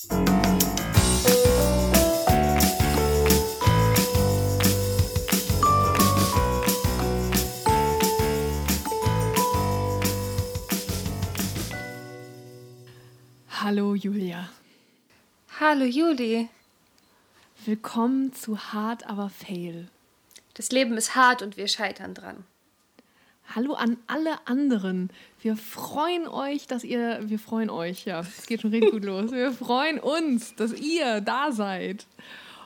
Hallo Julia. Hallo Juli. Willkommen zu Hard aber Fail. Das Leben ist hart und wir scheitern dran. Hallo an alle anderen. Wir freuen euch, dass ihr, wir freuen euch, ja, es geht schon richtig gut los. Wir freuen uns, dass ihr da seid.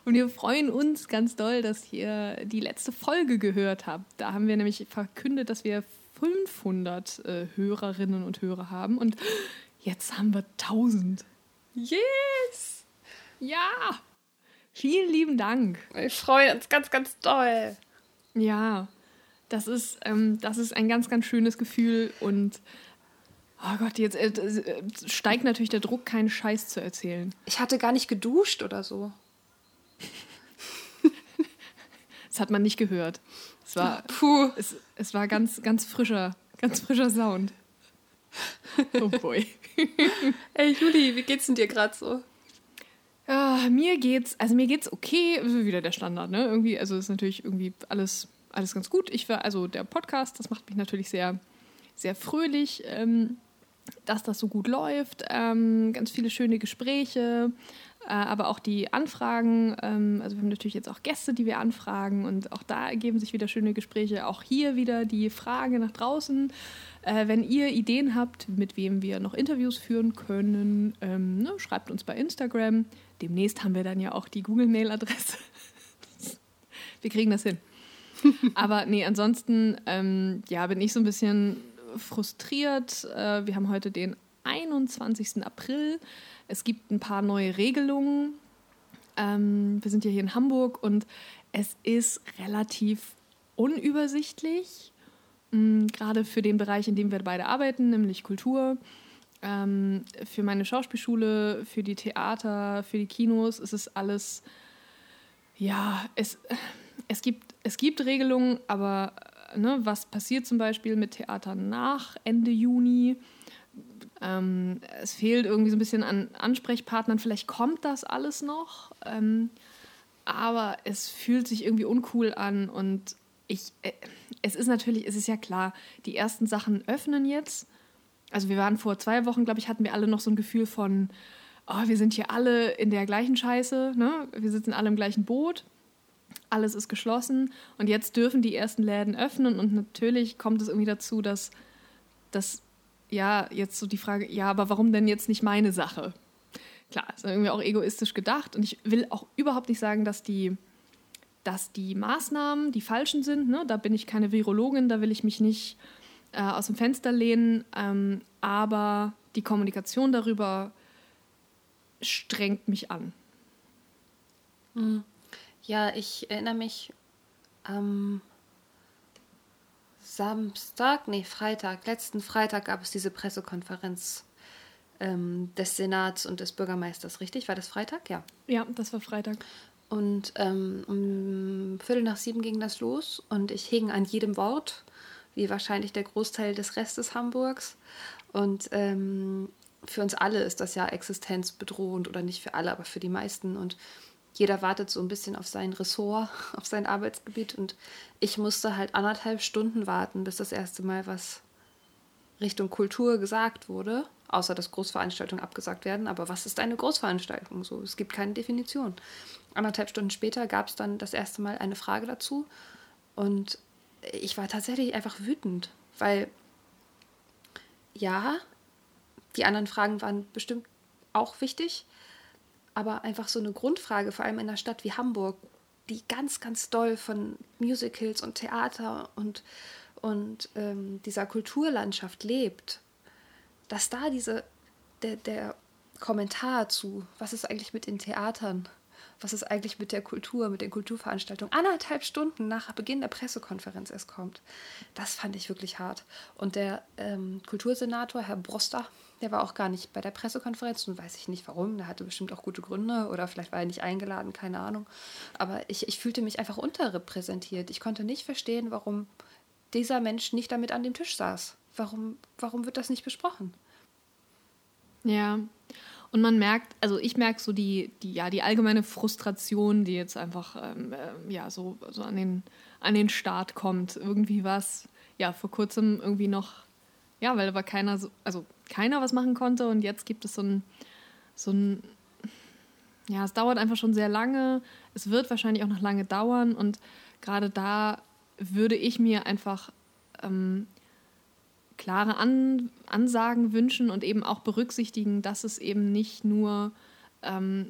Und wir freuen uns ganz doll, dass ihr die letzte Folge gehört habt. Da haben wir nämlich verkündet, dass wir 500 äh, Hörerinnen und Hörer haben. Und jetzt haben wir 1000. Yes! Ja! Vielen lieben Dank. Wir freuen uns ganz, ganz doll. Ja, das ist, ähm, das ist ein ganz, ganz schönes Gefühl und oh Gott, jetzt äh, äh, steigt natürlich der Druck, keinen Scheiß zu erzählen. Ich hatte gar nicht geduscht oder so. Das hat man nicht gehört. Es war, Puh. Es, es war ganz, ganz frischer, ganz frischer Sound. Oh boy. Ey, Juli, wie geht's denn dir gerade so? Ja, mir geht's, also mir geht's okay, wieder der Standard, ne? Irgendwie, also ist natürlich irgendwie alles, alles ganz gut. Ich war, also der Podcast, das macht mich natürlich sehr, sehr fröhlich, ähm, dass das so gut läuft. Ähm, ganz viele schöne Gespräche, äh, aber auch die Anfragen. Ähm, also wir haben natürlich jetzt auch Gäste, die wir anfragen und auch da ergeben sich wieder schöne Gespräche. Auch hier wieder die Frage nach draußen. Äh, wenn ihr Ideen habt, mit wem wir noch Interviews führen können, ähm, ne, schreibt uns bei Instagram. Demnächst haben wir dann ja auch die Google-Mail-Adresse. wir kriegen das hin. Aber nee, ansonsten ähm, ja, bin ich so ein bisschen frustriert. Äh, wir haben heute den 21. April. Es gibt ein paar neue Regelungen. Ähm, wir sind ja hier in Hamburg und es ist relativ unübersichtlich, mh, gerade für den Bereich, in dem wir beide arbeiten, nämlich Kultur. Ähm, für meine Schauspielschule, für die Theater, für die Kinos ist es alles, ja, es, es, gibt, es gibt Regelungen, aber ne, was passiert zum Beispiel mit Theatern nach Ende Juni? Ähm, es fehlt irgendwie so ein bisschen an Ansprechpartnern. Vielleicht kommt das alles noch, ähm, aber es fühlt sich irgendwie uncool an und ich, äh, es ist natürlich, es ist ja klar, die ersten Sachen öffnen jetzt. Also wir waren vor zwei Wochen, glaube ich, hatten wir alle noch so ein Gefühl von, oh, wir sind hier alle in der gleichen Scheiße, ne? wir sitzen alle im gleichen Boot alles ist geschlossen und jetzt dürfen die ersten Läden öffnen und natürlich kommt es irgendwie dazu, dass, dass ja, jetzt so die Frage, ja, aber warum denn jetzt nicht meine Sache? Klar, ist irgendwie auch egoistisch gedacht und ich will auch überhaupt nicht sagen, dass die, dass die Maßnahmen die falschen sind. Ne? Da bin ich keine Virologin, da will ich mich nicht äh, aus dem Fenster lehnen, ähm, aber die Kommunikation darüber strengt mich an. Mhm. Ja, ich erinnere mich am Samstag, nee, Freitag, letzten Freitag gab es diese Pressekonferenz ähm, des Senats und des Bürgermeisters, richtig? War das Freitag? Ja. Ja, das war Freitag. Und ähm, um Viertel nach sieben ging das los und ich hing an jedem Wort, wie wahrscheinlich der Großteil des Restes Hamburgs. Und ähm, für uns alle ist das ja existenzbedrohend oder nicht für alle, aber für die meisten. Und jeder wartet so ein bisschen auf sein Ressort, auf sein Arbeitsgebiet und ich musste halt anderthalb Stunden warten, bis das erste Mal was Richtung Kultur gesagt wurde, außer dass Großveranstaltungen abgesagt werden. Aber was ist eine Großveranstaltung? So, es gibt keine Definition. Anderthalb Stunden später gab es dann das erste Mal eine Frage dazu und ich war tatsächlich einfach wütend, weil ja, die anderen Fragen waren bestimmt auch wichtig, aber einfach so eine Grundfrage, vor allem in einer Stadt wie Hamburg, die ganz, ganz doll von Musicals und Theater und, und ähm, dieser Kulturlandschaft lebt, dass da diese, der, der Kommentar zu, was ist eigentlich mit den Theatern, was ist eigentlich mit der Kultur, mit den Kulturveranstaltungen, anderthalb Stunden nach Beginn der Pressekonferenz erst kommt. Das fand ich wirklich hart. Und der ähm, Kultursenator, Herr Broster, der war auch gar nicht bei der Pressekonferenz und weiß ich nicht warum. Der hatte bestimmt auch gute Gründe oder vielleicht war er nicht eingeladen, keine Ahnung. Aber ich, ich fühlte mich einfach unterrepräsentiert. Ich konnte nicht verstehen, warum dieser Mensch nicht damit an dem Tisch saß. Warum, warum wird das nicht besprochen? Ja, Und man merkt, also ich merke so die, die, ja, die allgemeine Frustration, die jetzt einfach ähm, äh, ja, so, so an, den, an den Start kommt. Irgendwie was, ja, vor kurzem irgendwie noch, ja, weil aber keiner, so, also keiner was machen konnte und jetzt gibt es so ein, so ein, ja, es dauert einfach schon sehr lange. Es wird wahrscheinlich auch noch lange dauern und gerade da würde ich mir einfach ähm, klare An Ansagen wünschen und eben auch berücksichtigen, dass es eben nicht nur ähm,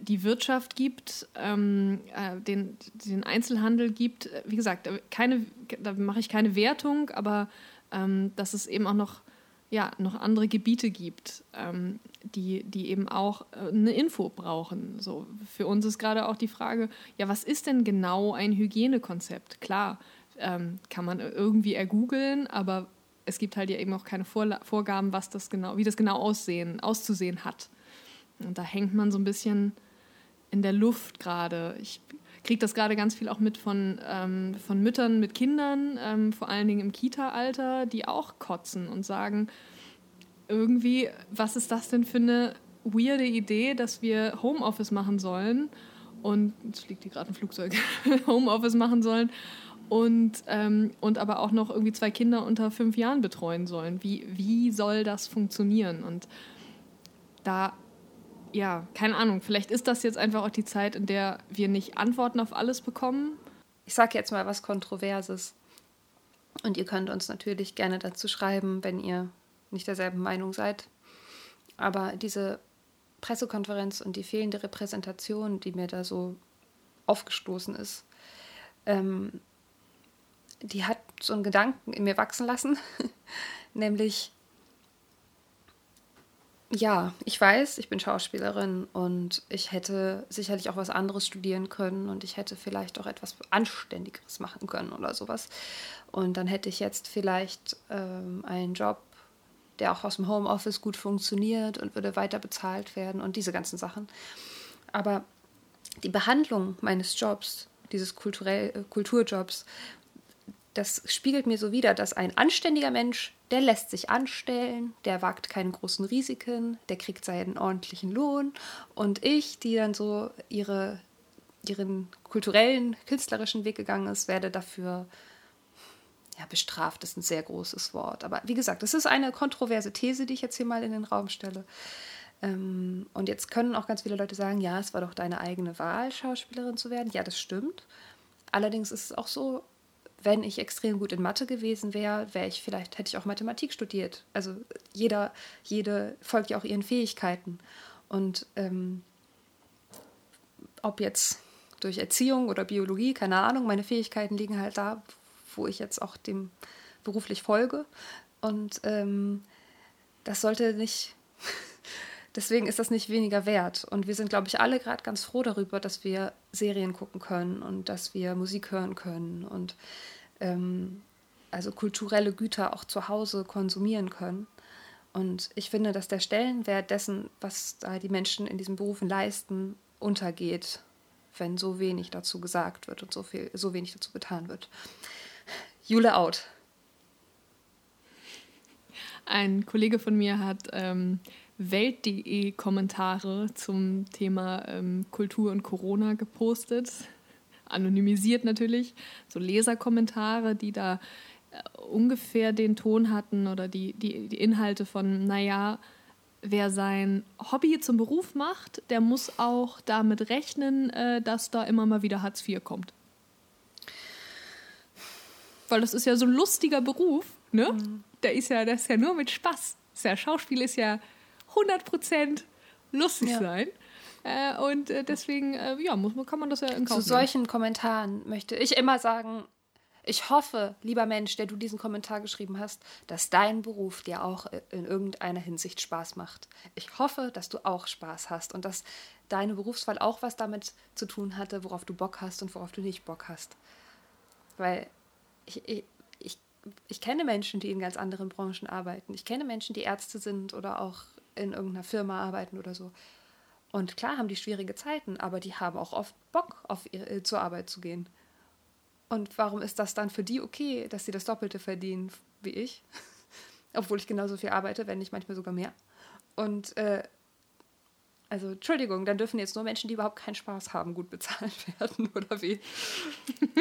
die Wirtschaft gibt, ähm, äh, den, den Einzelhandel gibt. Wie gesagt, keine, da mache ich keine Wertung, aber ähm, dass es eben auch noch, ja, noch andere Gebiete gibt, ähm, die, die eben auch äh, eine Info brauchen. So, für uns ist gerade auch die Frage, ja, was ist denn genau ein Hygienekonzept? Klar, ähm, kann man irgendwie ergoogeln, aber es gibt halt ja eben auch keine Vorla Vorgaben, was das genau, wie das genau aussehen, auszusehen hat. Und da hängt man so ein bisschen in der Luft gerade. Ich kriege das gerade ganz viel auch mit von, ähm, von Müttern mit Kindern, ähm, vor allen Dingen im Kita-Alter, die auch kotzen und sagen, irgendwie, was ist das denn für eine weirde Idee, dass wir Homeoffice machen sollen und, jetzt fliegt hier gerade ein Flugzeug, Homeoffice machen sollen und, ähm, und aber auch noch irgendwie zwei Kinder unter fünf Jahren betreuen sollen. Wie, wie soll das funktionieren? Und da, ja, keine Ahnung, vielleicht ist das jetzt einfach auch die Zeit, in der wir nicht Antworten auf alles bekommen. Ich sage jetzt mal was Kontroverses. Und ihr könnt uns natürlich gerne dazu schreiben, wenn ihr nicht derselben Meinung seid. Aber diese Pressekonferenz und die fehlende Repräsentation, die mir da so aufgestoßen ist, ähm, die hat so einen Gedanken in mir wachsen lassen, nämlich, ja, ich weiß, ich bin Schauspielerin und ich hätte sicherlich auch was anderes studieren können und ich hätte vielleicht auch etwas Anständigeres machen können oder sowas. Und dann hätte ich jetzt vielleicht ähm, einen Job, der auch aus dem Homeoffice gut funktioniert und würde weiter bezahlt werden und diese ganzen Sachen. Aber die Behandlung meines Jobs, dieses kulturell, äh, Kulturjobs, das spiegelt mir so wider, dass ein anständiger Mensch, der lässt sich anstellen, der wagt keine großen Risiken, der kriegt seinen ordentlichen Lohn. Und ich, die dann so ihre, ihren kulturellen, künstlerischen Weg gegangen ist, werde dafür ja, bestraft ist ein sehr großes Wort. Aber wie gesagt, das ist eine kontroverse These, die ich jetzt hier mal in den Raum stelle. Ähm, und jetzt können auch ganz viele Leute sagen, ja, es war doch deine eigene Wahl, Schauspielerin zu werden. Ja, das stimmt. Allerdings ist es auch so, wenn ich extrem gut in Mathe gewesen wäre, wäre ich vielleicht, hätte ich auch Mathematik studiert. Also jeder, jede folgt ja auch ihren Fähigkeiten. Und ähm, ob jetzt durch Erziehung oder Biologie, keine Ahnung, meine Fähigkeiten liegen halt da, wo ich jetzt auch dem beruflich folge. Und ähm, das sollte nicht, deswegen ist das nicht weniger wert. Und wir sind, glaube ich, alle gerade ganz froh darüber, dass wir Serien gucken können und dass wir Musik hören können und ähm, also kulturelle Güter auch zu Hause konsumieren können. Und ich finde, dass der Stellenwert dessen, was da die Menschen in diesen Berufen leisten, untergeht, wenn so wenig dazu gesagt wird und so, viel, so wenig dazu getan wird. Jule out. Ein Kollege von mir hat ähm, Welt.de Kommentare zum Thema ähm, Kultur und Corona gepostet anonymisiert natürlich, so Leserkommentare, die da äh, ungefähr den Ton hatten oder die, die, die Inhalte von, naja, wer sein Hobby zum Beruf macht, der muss auch damit rechnen, äh, dass da immer mal wieder Hartz IV kommt. Weil das ist ja so ein lustiger Beruf, ne? Mhm. Der ist ja, das ist ja nur mit Spaß. Das ja, Schauspiel ist ja 100% lustig ja. sein. Äh, und äh, deswegen, äh, ja, muss, kann man das ja in Kauf Zu solchen Kommentaren möchte ich immer sagen, ich hoffe, lieber Mensch, der du diesen Kommentar geschrieben hast, dass dein Beruf dir auch in irgendeiner Hinsicht Spaß macht. Ich hoffe, dass du auch Spaß hast und dass deine Berufswahl auch was damit zu tun hatte, worauf du Bock hast und worauf du nicht Bock hast. Weil ich, ich, ich, ich kenne Menschen, die in ganz anderen Branchen arbeiten. Ich kenne Menschen, die Ärzte sind oder auch in irgendeiner Firma arbeiten oder so. Und klar haben die schwierige Zeiten, aber die haben auch oft Bock, auf ihre, äh, zur Arbeit zu gehen. Und warum ist das dann für die okay, dass sie das Doppelte verdienen wie ich? Obwohl ich genauso viel arbeite, wenn nicht manchmal sogar mehr. Und äh, Also, Entschuldigung, dann dürfen jetzt nur Menschen, die überhaupt keinen Spaß haben, gut bezahlt werden, oder wie?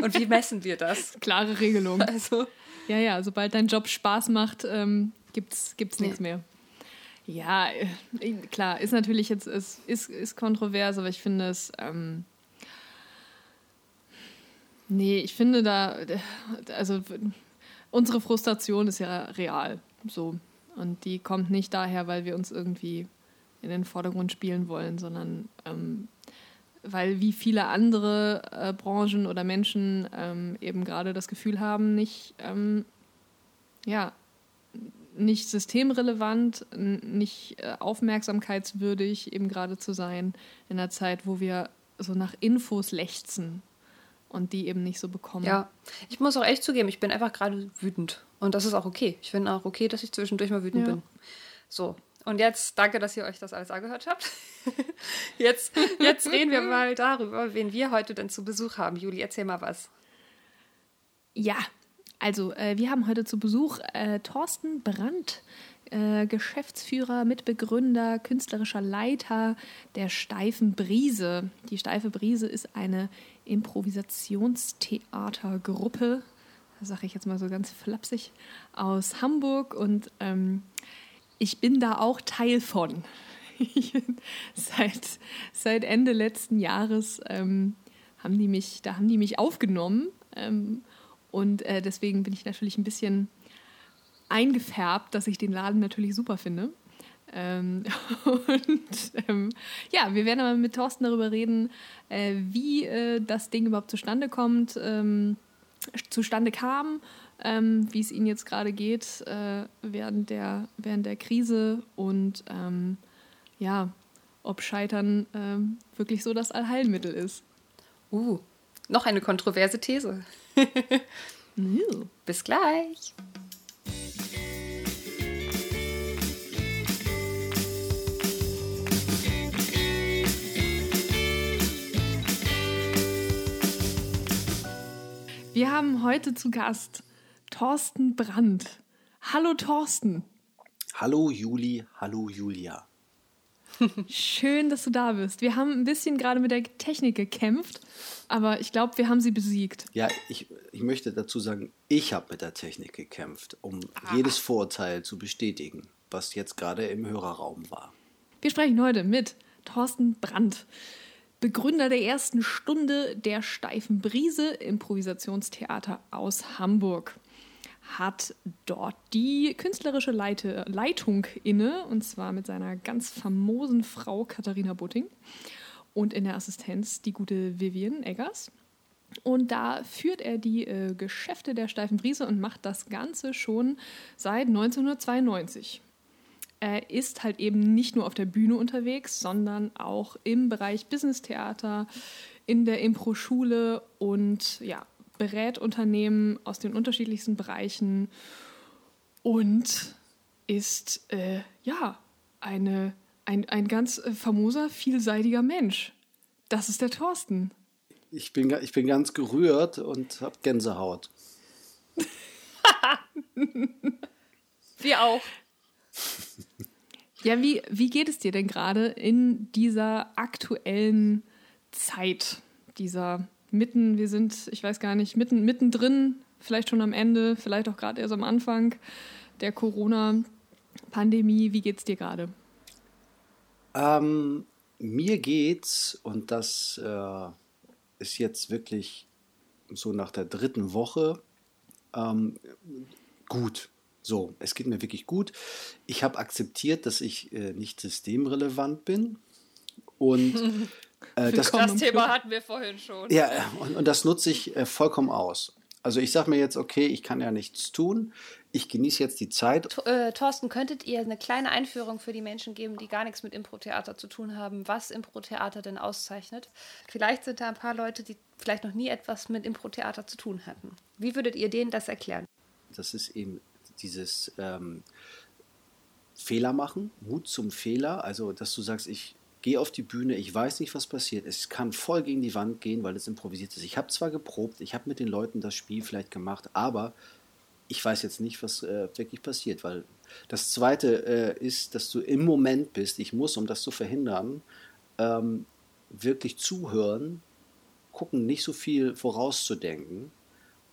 Und wie messen wir das? Klare Regelung. Also. Ja, ja, sobald dein Job Spaß macht, ähm, gibt es nee. nichts mehr. Ja, äh, klar, ist natürlich jetzt, ist, ist, ist kontrovers, aber ich finde es. Ähm, nee, ich finde da, also unsere Frustration ist ja real. So. Und die kommt nicht daher, weil wir uns irgendwie in den Vordergrund spielen wollen, sondern ähm, weil wie viele andere äh, Branchen oder Menschen ähm, eben gerade das Gefühl haben, nicht, ähm, ja, nicht systemrelevant, nicht äh, aufmerksamkeitswürdig eben gerade zu sein in einer Zeit, wo wir so nach Infos lechzen und die eben nicht so bekommen. Ja, ich muss auch echt zugeben, ich bin einfach gerade wütend und das ist auch okay. Ich finde auch okay, dass ich zwischendurch mal wütend ja. bin. So, und jetzt danke, dass ihr euch das alles angehört habt. jetzt, jetzt reden wir mal darüber, wen wir heute denn zu Besuch haben. Juli, erzähl mal was. Ja, also äh, wir haben heute zu Besuch äh, Thorsten Brandt, äh, Geschäftsführer, Mitbegründer, künstlerischer Leiter der Steifen Brise. Die Steife Brise ist eine Improvisationstheatergruppe, sage ich jetzt mal so ganz flapsig, aus Hamburg und ähm, ich bin da auch Teil von. seit, seit Ende letzten Jahres ähm, haben die mich, da haben die mich aufgenommen. Ähm, und äh, deswegen bin ich natürlich ein bisschen eingefärbt, dass ich den Laden natürlich super finde. Ähm, und ähm, ja, wir werden aber mit Thorsten darüber reden, äh, wie äh, das Ding überhaupt zustande kommt, ähm, zustande kam ähm, wie es ihnen jetzt gerade geht äh, während, der, während der Krise und ähm, ja, ob Scheitern ähm, wirklich so das Allheilmittel ist. Uh, noch eine kontroverse These. Bis gleich. Wir haben heute zu Gast Thorsten Brandt. Hallo Thorsten. Hallo Juli, hallo Julia. Schön, dass du da bist. Wir haben ein bisschen gerade mit der Technik gekämpft, aber ich glaube, wir haben sie besiegt. Ja, ich, ich möchte dazu sagen, ich habe mit der Technik gekämpft, um ah. jedes Vorurteil zu bestätigen, was jetzt gerade im Hörerraum war. Wir sprechen heute mit Thorsten Brandt. Begründer der ersten Stunde der Steifen Brise Improvisationstheater aus Hamburg hat dort die künstlerische Leite, Leitung inne, und zwar mit seiner ganz famosen Frau Katharina Butting und in der Assistenz die gute Vivian Eggers. Und da führt er die äh, Geschäfte der Steifen Brise und macht das Ganze schon seit 1992. Er ist halt eben nicht nur auf der Bühne unterwegs, sondern auch im Bereich Business-Theater, in der Impro-Schule und ja, berät Unternehmen aus den unterschiedlichsten Bereichen und ist äh, ja eine, ein, ein ganz äh, famoser, vielseitiger Mensch. Das ist der Thorsten. Ich bin, ich bin ganz gerührt und habe Gänsehaut. Wir auch. Ja, wie, wie geht es dir denn gerade in dieser aktuellen Zeit, dieser mitten, wir sind, ich weiß gar nicht, mitten, mittendrin, vielleicht schon am Ende, vielleicht auch gerade erst am Anfang der Corona-Pandemie. Wie geht's dir gerade? Ähm, mir geht's, und das äh, ist jetzt wirklich so nach der dritten Woche, ähm, gut. So, es geht mir wirklich gut. Ich habe akzeptiert, dass ich äh, nicht systemrelevant bin. Und Äh, das, das Thema hatten wir vorhin schon. Ja, und, und das nutze ich äh, vollkommen aus. Also ich sage mir jetzt, okay, ich kann ja nichts tun. Ich genieße jetzt die Zeit. Äh, Thorsten, könntet ihr eine kleine Einführung für die Menschen geben, die gar nichts mit Impro-Theater zu tun haben, was Impro-Theater denn auszeichnet? Vielleicht sind da ein paar Leute, die vielleicht noch nie etwas mit Impro-Theater zu tun hatten. Wie würdet ihr denen das erklären? Das ist eben dieses ähm, Fehler machen, Mut zum Fehler. Also, dass du sagst, ich gehe auf die Bühne, ich weiß nicht, was passiert. Es kann voll gegen die Wand gehen, weil es improvisiert ist. Ich habe zwar geprobt, ich habe mit den Leuten das Spiel vielleicht gemacht, aber ich weiß jetzt nicht, was äh, wirklich passiert, weil das Zweite äh, ist, dass du im Moment bist. Ich muss, um das zu verhindern, ähm, wirklich zuhören, gucken, nicht so viel vorauszudenken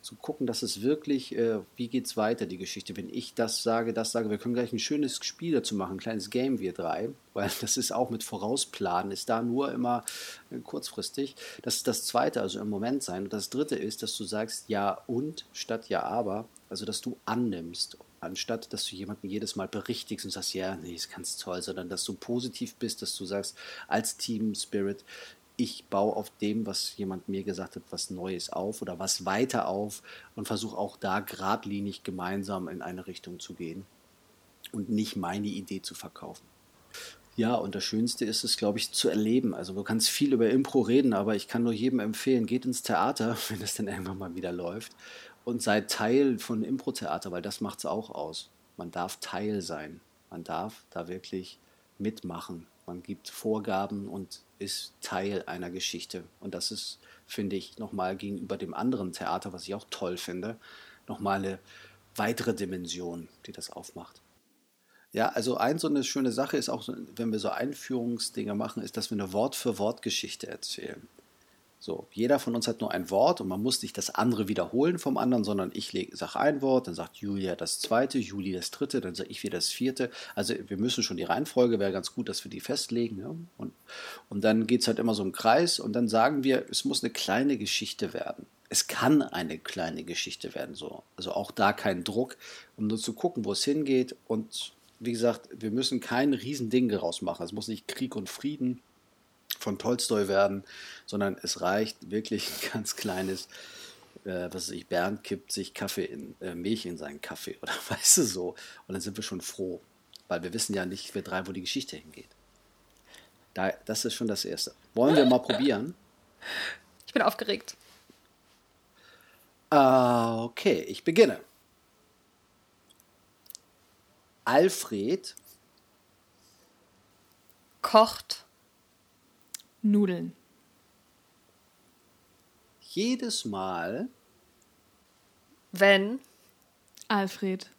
zu gucken, dass es wirklich, äh, wie es weiter, die Geschichte. Wenn ich das sage, das sage, wir können gleich ein schönes Spiel dazu machen, ein kleines Game, wir drei, weil das ist auch mit Vorausplanen, ist da nur immer äh, kurzfristig. Das ist das Zweite, also im Moment sein. Und das Dritte ist, dass du sagst ja und statt ja aber, also dass du annimmst anstatt dass du jemanden jedes Mal berichtigst und sagst, ja, nee, ist ganz toll, sondern dass du positiv bist, dass du sagst, als Team Spirit, ich baue auf dem, was jemand mir gesagt hat, was Neues auf oder was weiter auf und versuche auch da geradlinig gemeinsam in eine Richtung zu gehen und nicht meine Idee zu verkaufen. Ja, und das Schönste ist es, glaube ich, zu erleben. Also du kannst viel über Impro reden, aber ich kann nur jedem empfehlen, geht ins Theater, wenn es dann irgendwann mal wieder läuft und seid Teil von Impro-Theater, weil das macht es auch aus. Man darf Teil sein. Man darf da wirklich mitmachen. Man gibt Vorgaben und ist Teil einer Geschichte. Und das ist, finde ich, nochmal gegenüber dem anderen Theater, was ich auch toll finde, nochmal eine weitere Dimension, die das aufmacht. Ja, also ein so eine schöne Sache ist auch, wenn wir so Einführungsdinge machen, ist, dass wir eine Wort-für-Wort-Geschichte erzählen. So, jeder von uns hat nur ein Wort und man muss nicht das andere wiederholen vom anderen, sondern ich sage ein Wort, dann sagt Julia das zweite, Juli das dritte, dann sage ich wieder das vierte. Also wir müssen schon die Reihenfolge, wäre ganz gut, dass wir die festlegen. Ja? Und, und dann geht es halt immer so im Kreis und dann sagen wir, es muss eine kleine Geschichte werden. Es kann eine kleine Geschichte werden, so. Also auch da kein Druck, um nur zu gucken, wo es hingeht. Und wie gesagt, wir müssen kein Riesending daraus machen. Es muss nicht Krieg und Frieden von Tolstoi werden, sondern es reicht wirklich ein ganz kleines, äh, was weiß ich, Bernd kippt sich Kaffee in, äh, Milch in seinen Kaffee oder weißt du so. Und dann sind wir schon froh, weil wir wissen ja nicht, wir drei, wo die Geschichte hingeht. Da, das ist schon das Erste. Wollen wir mal probieren? Ich bin aufgeregt. Uh, okay, ich beginne. Alfred kocht Nudeln. Jedes Mal, wenn? Alfred.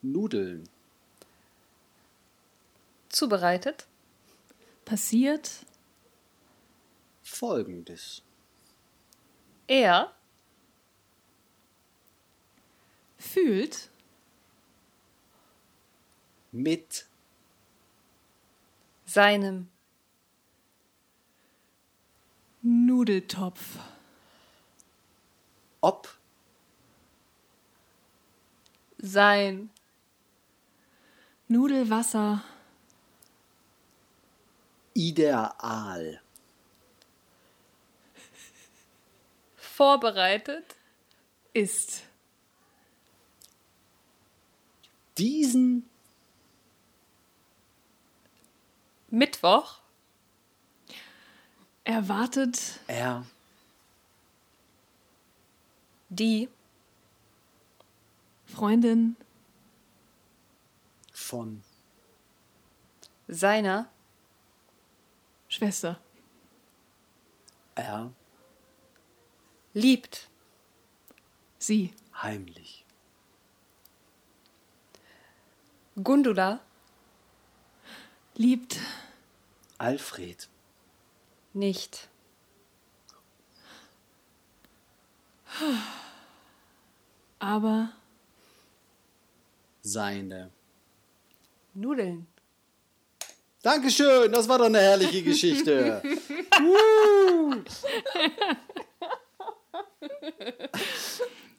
Nudeln. Zubereitet, passiert. Folgendes. Er? Fühlt. Mit seinem Nudeltopf. Ob? Sein. Nudelwasser. Ideal. Vorbereitet. Ist. Diesen Mittwoch erwartet er die Freundin von seiner Schwester. er liebt Sie. heimlich. Gundula Liebt Alfred nicht aber seine. Nudeln. Dankeschön, das war doch eine herrliche Geschichte. uh.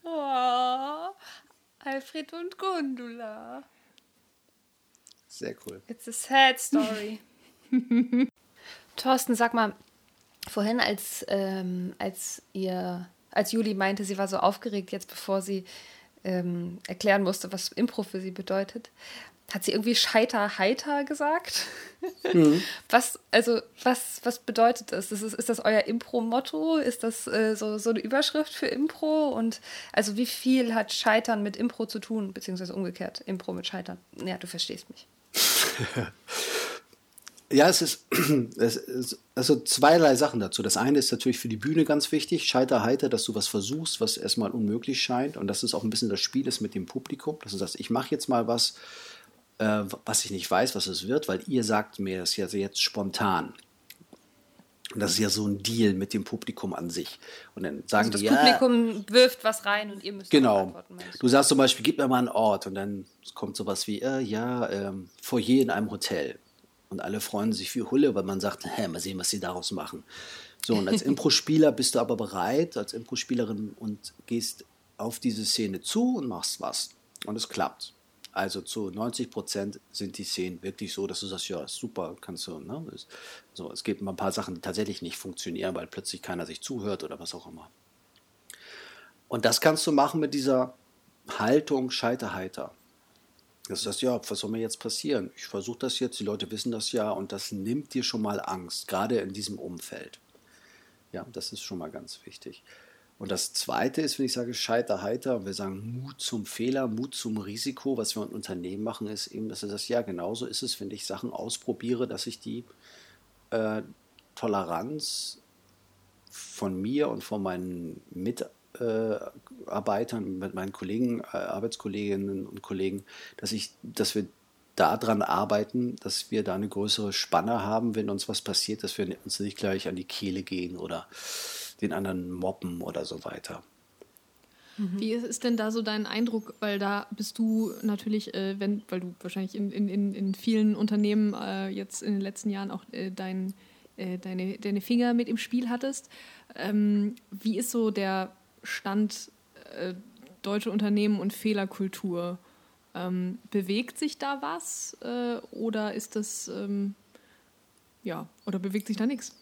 Oh, Alfred und Gundula. Sehr cool. It's a sad story. Thorsten, sag mal, vorhin, als, ähm, als ihr, als Juli meinte, sie war so aufgeregt, jetzt bevor sie ähm, erklären musste, was Impro für sie bedeutet, hat sie irgendwie Scheiter heiter gesagt? Mhm. Was, also, was, was bedeutet das? Ist, das, ist das euer Impro-Motto? Ist das äh, so, so eine Überschrift für Impro? Und also wie viel hat Scheitern mit Impro zu tun, beziehungsweise umgekehrt, Impro mit Scheitern? Ja, du verstehst mich. Ja, es ist, es ist also zweierlei Sachen dazu. Das eine ist natürlich für die Bühne ganz wichtig, scheiter heiter, dass du was versuchst, was erstmal unmöglich scheint und dass es auch ein bisschen das Spiel ist mit dem Publikum, dass du sagst, ich mache jetzt mal was, äh, was ich nicht weiß, was es wird, weil ihr sagt mir das ja jetzt spontan. Und das ist ja so ein Deal mit dem Publikum an sich. Und dann sagen Also das die, Publikum ja, wirft was rein und ihr müsst Genau. antworten. meinst du? Du sagst zum Beispiel, gib mir mal einen Ort und dann kommt sowas wie, äh, ja, ähm, Foyer in einem Hotel. Und alle freuen sich wie Hulle, weil man sagt, hä, mal sehen, was sie daraus machen. So, und als Impro-Spieler bist du aber bereit, als Impro-Spielerin und gehst auf diese Szene zu und machst was. Und es klappt. Also zu 90 Prozent sind die Szenen wirklich so, dass du sagst, ja, super, kannst du. Ne? So, es gibt mal ein paar Sachen, die tatsächlich nicht funktionieren, weil plötzlich keiner sich zuhört oder was auch immer. Und das kannst du machen mit dieser Haltung Scheiterheiter. Das ist ja, was soll mir jetzt passieren? Ich versuche das jetzt, die Leute wissen das ja und das nimmt dir schon mal Angst, gerade in diesem Umfeld. Ja, das ist schon mal ganz wichtig. Und das Zweite ist, wenn ich sage Scheiterheiter, und wir sagen Mut zum Fehler, Mut zum Risiko, was wir in Unternehmen machen, ist eben, dass du das, ja, genauso ist es, wenn ich Sachen ausprobiere, dass ich die äh, Toleranz von mir und von meinen Mitarbeitern, mit meinen Kollegen, äh, Arbeitskolleginnen und Kollegen, dass ich, dass wir daran arbeiten, dass wir da eine größere Spanne haben, wenn uns was passiert, dass wir uns nicht gleich an die Kehle gehen oder den anderen mobben oder so weiter. Wie ist denn da so dein Eindruck? Weil da bist du natürlich, äh, wenn, weil du wahrscheinlich in, in, in, in vielen Unternehmen äh, jetzt in den letzten Jahren auch äh, dein, äh, deine, deine Finger mit im Spiel hattest. Ähm, wie ist so der Stand äh, deutsche Unternehmen und Fehlerkultur? Ähm, bewegt sich da was äh, oder ist das, ähm, ja, oder bewegt sich da nichts?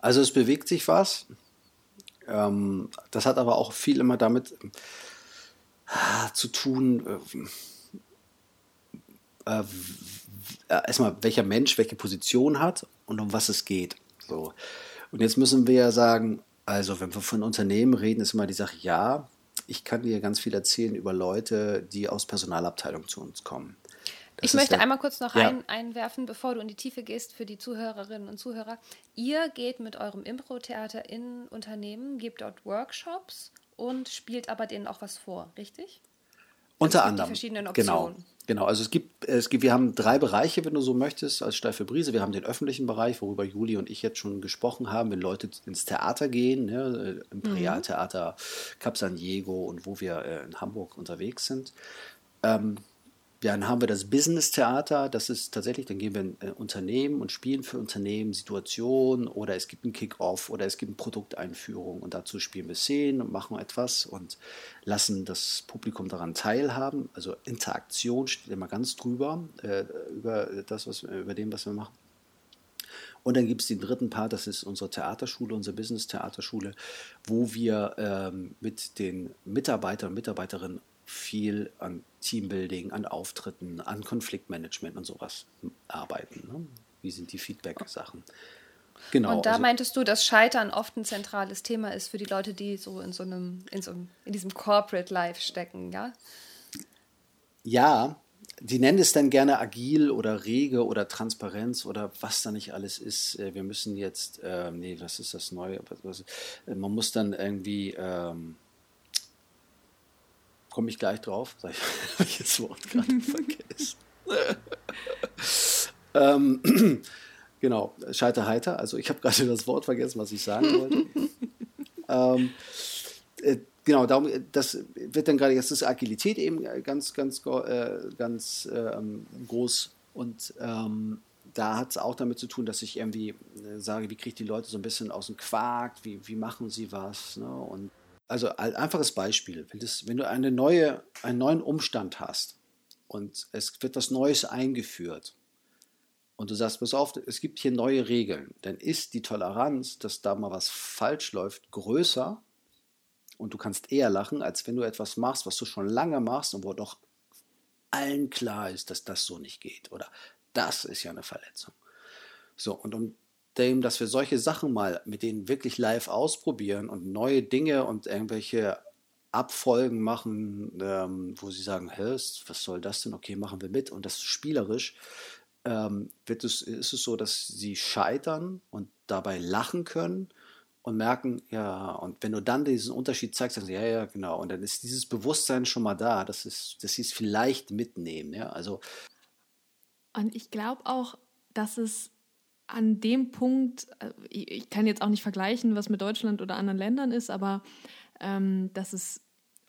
Also es bewegt sich was. Ähm, das hat aber auch viel immer damit äh, zu tun, äh, äh, erstmal welcher Mensch welche Position hat und um was es geht. So. Und jetzt müssen wir ja sagen, also wenn wir von Unternehmen reden, ist immer die Sache, ja, ich kann dir ganz viel erzählen über Leute, die aus Personalabteilung zu uns kommen. Das Ich möchte der- einmal kurz noch Ja. ein, einwerfen, bevor du in die Tiefe gehst für die Zuhörerinnen und Zuhörer. Ihr geht mit eurem Impro-Theater in Unternehmen, gebt dort Workshops und spielt aber denen auch was vor, richtig? Unter es gibt die anderem. verschiedenen Genau. Optionen. Genau, also es gibt, es gibt, wir haben drei Bereiche, wenn du so möchtest, als Steife Brise. Wir haben den öffentlichen Bereich, worüber Juli und ich jetzt schon gesprochen haben, wenn Leute ins Theater gehen, ne, im Imperialtheater, Cap San Diego und wo wir äh, in Hamburg unterwegs sind. Ähm, dann haben wir das Business-Theater, das ist tatsächlich, dann gehen wir in äh, Unternehmen und spielen für Unternehmen Situationen oder es gibt einen Kick-Off oder es gibt eine Produkteinführung und dazu spielen wir Szenen und machen etwas und lassen das Publikum daran teilhaben. Also Interaktion steht immer ganz drüber, äh, über das, was, über dem, was wir machen. Und dann gibt es den dritten Part, das ist unsere Theaterschule, unsere Business-Theaterschule, wo wir ähm, mit den Mitarbeitern und Mitarbeiterinnen viel an Teambuilding, an Auftritten, an Konfliktmanagement und sowas arbeiten. Ne? Wie sind die Feedback-Sachen? Genau. und da also- meintest du, dass Scheitern oft ein zentrales Thema ist für die Leute, die so in so einem, in so einem, in diesem Corporate Life stecken, ja? Ja, die nennen es dann gerne agil oder rege oder Transparenz oder was da nicht alles ist. Äh, Wir müssen jetzt, ähm, nee, was ist das Neue? Äh, man muss dann irgendwie, ähm, komme ich gleich drauf, habe ich das Wort gerade vergessen. ähm, genau, Scheiterheiter. Also ich habe gerade das Wort vergessen, was ich sagen wollte. ähm, äh, genau, darum, äh, das wird dann gerade, jetzt ist Agilität eben äh, ganz, ganz, äh, ganz ähm, groß und ähm, da hat es auch damit zu tun, dass ich irgendwie äh, sage, wie kriege ich die Leute so ein bisschen aus dem Quark, wie, wie machen sie was. Ne? Und also ein einfaches Beispiel, wenn, du eine neue, einen neuen Umstand hast und es wird was Neues eingeführt und du sagst, pass auf, es gibt hier neue Regeln, dann ist die Toleranz, dass da mal was falsch läuft, größer und du kannst eher lachen, als wenn du etwas machst, was du schon lange machst und wo doch allen klar ist, dass das so nicht geht oder das ist ja eine Verletzung. So, und um dem, dass wir solche Sachen mal mit denen wirklich live ausprobieren und neue Dinge und irgendwelche Abfolgen machen, ähm, wo sie sagen, Hä, was soll das denn? Okay, machen wir mit und das spielerisch. ähm, wird es, ist es so, dass sie scheitern und dabei lachen können und merken, ja, und wenn du dann diesen Unterschied zeigst, dann ja, ja, genau, und dann ist dieses Bewusstsein schon mal da, dass, es, dass sie es vielleicht mitnehmen, ja, also. Und ich glaube auch, dass es an dem Punkt, äh, ich kann jetzt auch nicht vergleichen, was mit Deutschland oder anderen Ländern ist, aber ähm, dass es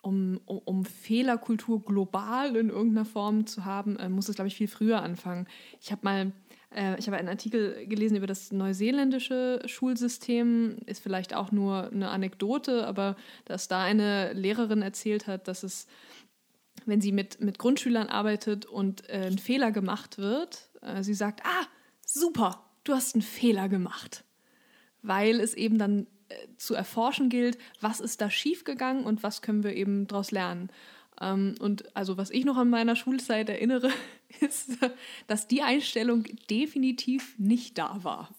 um, um, um, Fehlerkultur global in irgendeiner Form zu haben, äh, muss es, glaube ich, viel früher anfangen. Ich habe mal, äh, ich habe einen Artikel gelesen über das neuseeländische Schulsystem, ist vielleicht auch nur eine Anekdote, aber dass da eine Lehrerin erzählt hat, dass es, wenn sie mit, mit Grundschülern arbeitet und äh, ein Fehler gemacht wird, äh, sie sagt, ah, super, du hast einen Fehler gemacht. Weil es eben dann zu erforschen gilt, was ist da schiefgegangen und was können wir eben daraus lernen. Ähm, und also was ich noch an meiner Schulzeit erinnere, ist, dass die Einstellung definitiv nicht da war.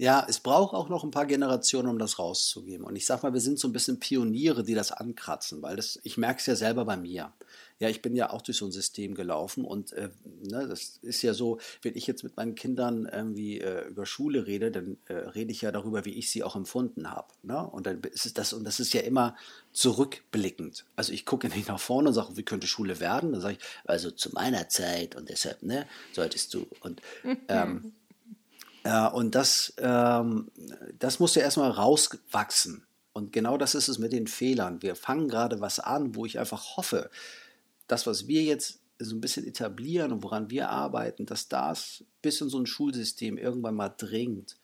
Ja, es braucht auch noch ein paar Generationen, um das rauszugeben. Und ich sag mal, wir sind so ein bisschen Pioniere, die das ankratzen, weil das, ich merke es ja selber bei mir. Ja, ich bin ja auch durch so ein System gelaufen und äh, ne, das ist ja so, wenn ich jetzt mit meinen Kindern irgendwie äh, über Schule rede, dann äh, rede ich ja darüber, wie ich sie auch empfunden habe. Ne? Und dann ist das, und das ist ja immer zurückblickend. Also ich gucke nicht nach vorne und sage, wie könnte Schule werden? Dann sage ich, also zu meiner Zeit und deshalb, ne, solltest du. Und ähm, ja, und das, ähm, das muss ja erstmal rauswachsen. Und genau das ist es mit den Fehlern. Wir fangen gerade was an, wo ich einfach hoffe, das, was wir jetzt so ein bisschen etablieren und woran wir arbeiten, dass das bis in so ein Schulsystem irgendwann mal dringt.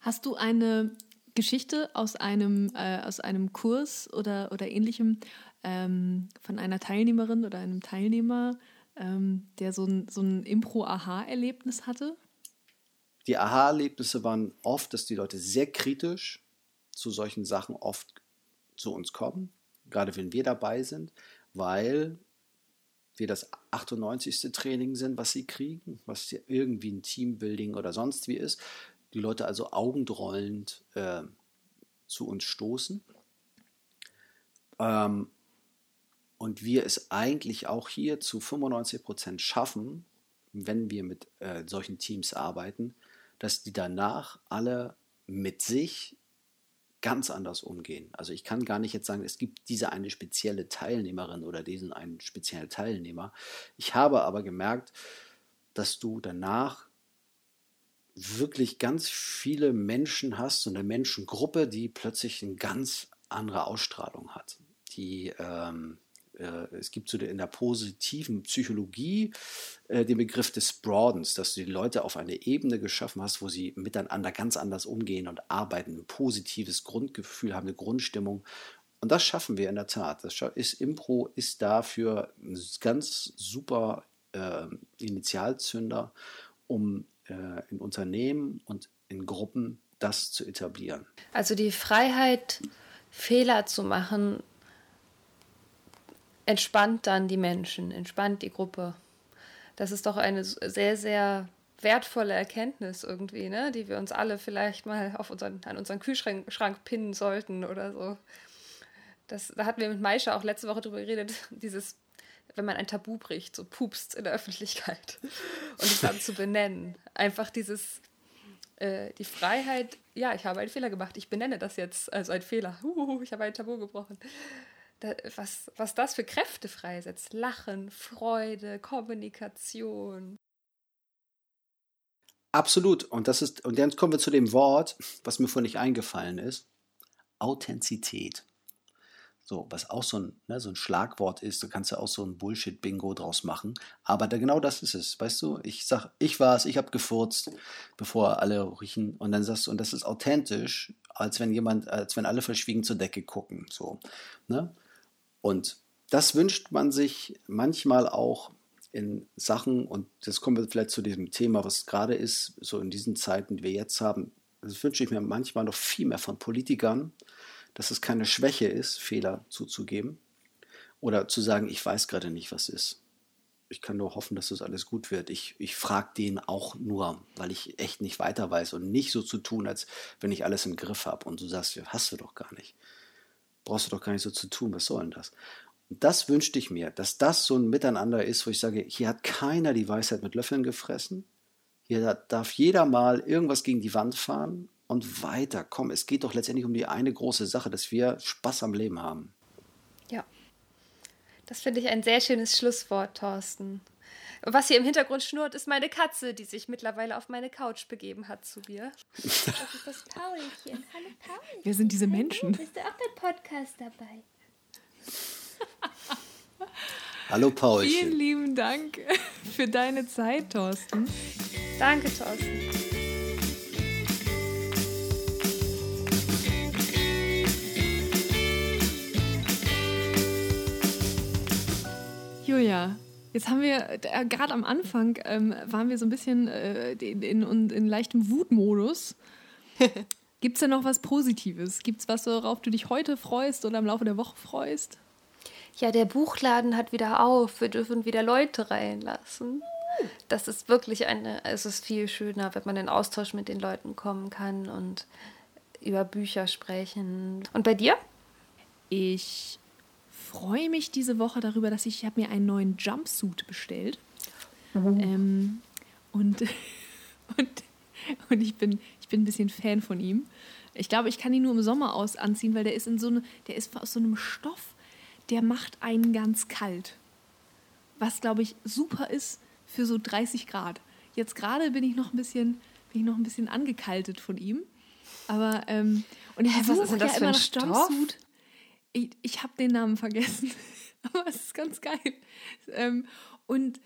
Hast du eine Geschichte aus einem, äh, aus einem Kurs oder, oder ähnlichem ähm, von einer Teilnehmerin oder einem Teilnehmer, ähm, der so ein, so ein Impro-Aha-Erlebnis hatte? Die Aha-Erlebnisse waren oft, dass die Leute sehr kritisch zu solchen Sachen oft zu uns kommen, gerade wenn wir dabei sind, weil wir das 98. Training sind, was sie kriegen, was ja irgendwie ein Teambuilding oder sonst wie ist. Die Leute also augendrollend äh, zu uns stoßen. Ähm, und wir es eigentlich auch hier zu 95 Prozent schaffen, wenn wir mit äh, solchen Teams arbeiten, dass die danach alle mit sich ganz anders umgehen. Also ich kann gar nicht jetzt sagen, es gibt diese eine spezielle Teilnehmerin oder diesen einen speziellen Teilnehmer. Ich habe aber gemerkt, dass du danach wirklich ganz viele Menschen hast, so eine Menschengruppe, die plötzlich eine ganz andere Ausstrahlung hat, die ähm, äh, es gibt so in der positiven Psychologie äh, den Begriff des Broadens, dass du die Leute auf eine Ebene geschaffen hast, wo sie miteinander ganz anders umgehen und arbeiten, ein positives Grundgefühl haben, eine Grundstimmung. Und das schaffen wir in der Tat. Das ist Impro ist dafür ein ganz super äh, Initialzünder, um äh, in Unternehmen und in Gruppen das zu etablieren. Also die Freiheit, Fehler zu machen, entspannt dann die Menschen, entspannt die Gruppe. Das ist doch eine sehr, sehr wertvolle Erkenntnis irgendwie, ne? die wir uns alle vielleicht mal auf unseren, an unseren Kühlschrank Schrank pinnen sollten oder so. Das, da hatten wir mit Maisha auch letzte Woche drüber geredet, dieses, wenn man ein Tabu bricht, so pupst in der Öffentlichkeit und es dann zu benennen. Einfach dieses, äh, die Freiheit, ja, ich habe einen Fehler gemacht, ich benenne das jetzt als ein Fehler. Huhuhu, ich habe ein Tabu gebrochen da, was, was das für Kräfte freisetzt. Lachen, Freude, Kommunikation. Absolut. Und das ist, und jetzt kommen wir zu dem Wort, was mir vorhin nicht eingefallen ist. Authentizität. So, was auch so ein, ne, so ein Schlagwort ist, du kannst ja auch so ein Bullshit-Bingo draus machen. Aber da, genau das ist es. Weißt du, ich sag, ich war's, ich habe gefurzt, bevor alle riechen. Und dann sagst du, und das ist authentisch, als wenn jemand, als wenn alle verschwiegen zur Decke gucken. So, ne? Und das wünscht man sich manchmal auch in Sachen, und das kommen wir vielleicht zu diesem Thema, was gerade ist, so in diesen Zeiten, die wir jetzt haben, das wünsche ich mir manchmal noch viel mehr von Politikern, dass es keine Schwäche ist, Fehler zuzugeben oder zu sagen, ich weiß gerade nicht, was ist. Ich kann nur hoffen, dass das alles gut wird. Ich, ich frage den auch nur, weil ich echt nicht weiter weiß und nicht so zu tun, als wenn ich alles im Griff habe. Und du sagst, hast du doch gar nicht brauchst du doch gar nicht so zu tun, was soll denn das? Das wünschte ich mir, dass das so ein Miteinander ist, wo ich sage, hier hat keiner die Weisheit mit Löffeln gefressen. Hier darf jeder mal irgendwas gegen die Wand fahren und weiter. Komm, es geht doch letztendlich um die eine große Sache, dass wir Spaß am Leben haben. Ja. Das finde ich ein sehr schönes Schlusswort, Thorsten. Was hier im Hintergrund schnurrt, ist meine Katze, die sich mittlerweile auf meine Couch begeben hat zu mir. Das ist das Paulchen. Hallo Paulchen. Wer sind diese Menschen? Bist du auch beim Podcast dabei? Hallo Paulchen. Vielen lieben Dank für deine Zeit, Thorsten. Danke, Thorsten. Jetzt haben wir äh, gerade am Anfang ähm, waren wir so ein bisschen äh, in, in, in leichtem Wutmodus. Gibt es da noch was Positives? Gibt es was, worauf du dich heute freust oder im Laufe der Woche freust? Ja, der Buchladen hat wieder auf. Wir dürfen wieder Leute reinlassen. Das ist wirklich eine, es ist viel schöner, wenn man in Austausch mit den Leuten kommen kann und über Bücher sprechen. Und bei dir? Ich freue mich diese Woche darüber, dass ich, ich habe mir einen neuen Jumpsuit bestellt. Mhm. Ähm, und, und, und ich bin, ich bin ein bisschen Fan von ihm. Ich glaube, ich kann ihn nur im Sommer aus anziehen, weil der ist in so eine, der ist aus so einem Stoff, der macht einen ganz kalt. Was, glaube ich, super ist für so 30 Grad. Jetzt gerade bin ich noch ein bisschen, bin ich noch ein bisschen angekaltet von ihm. Aber, ähm, und ich was ist denn das ja für ein Stoff? Jumpsuit. Ich, ich habe den Namen vergessen. Aber es ist ganz geil. Ähm, und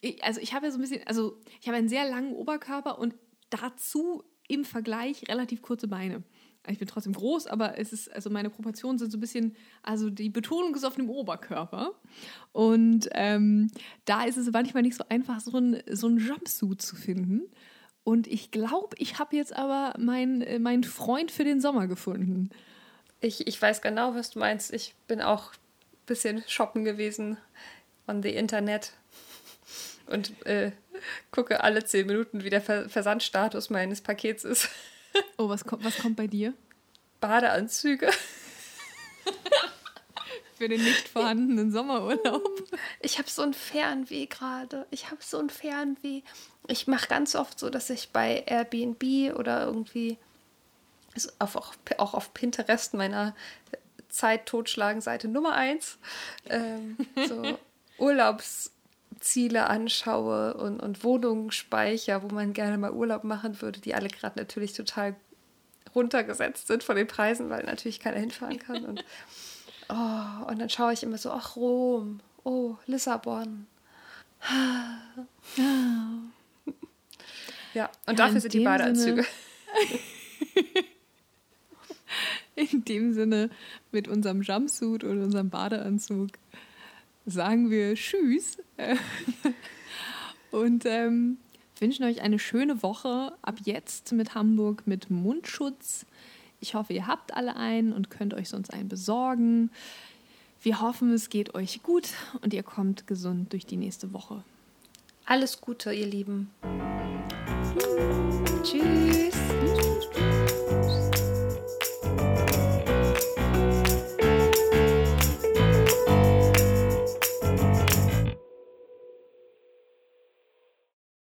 ich, also ich habe ja so ein bisschen, also ich habe einen sehr langen Oberkörper und dazu im Vergleich relativ kurze Beine. Ich bin trotzdem groß, aber es ist, also meine Proportionen sind so ein bisschen, also die Betonung ist auf dem Oberkörper. Und ähm, da ist es manchmal nicht so einfach, so ein, so ein Jumpsuit zu finden. Und ich glaube, ich habe jetzt aber meinen mein Freund für den Sommer gefunden. Ich, ich weiß genau, was du meinst. Ich bin auch ein bisschen shoppen gewesen on the Internet und äh, gucke alle zehn Minuten, wie der Versandstatus meines Pakets ist. Oh, was kommt, was kommt bei dir? Badeanzüge. Für den nicht vorhandenen Sommerurlaub. Ich habe so ein Fernweh gerade. Ich habe so ein Fernweh. Ich mache ganz oft so, dass ich bei Airbnb oder irgendwie auf, auch, auch auf Pinterest meiner Zeit totschlagen Seite Nummer eins ähm, so Urlaubsziele anschaue und, und Wohnungen speichere, wo man gerne mal Urlaub machen würde, die alle gerade natürlich total runtergesetzt sind von den Preisen, weil natürlich keiner hinfahren kann. Und, oh, und dann schaue ich immer so, ach Rom, oh, Lissabon. ja, und ja, dafür sind die Badeanzüge. In dem Sinne, mit unserem Jumpsuit und unserem Badeanzug sagen wir Tschüss und ähm, wünschen euch eine schöne Woche ab jetzt mit Hamburg mit Mundschutz. Ich hoffe, ihr habt alle einen und könnt euch sonst einen besorgen. Wir hoffen, es geht euch gut und ihr kommt gesund durch die nächste Woche. Alles Gute, ihr Lieben. Tschüss.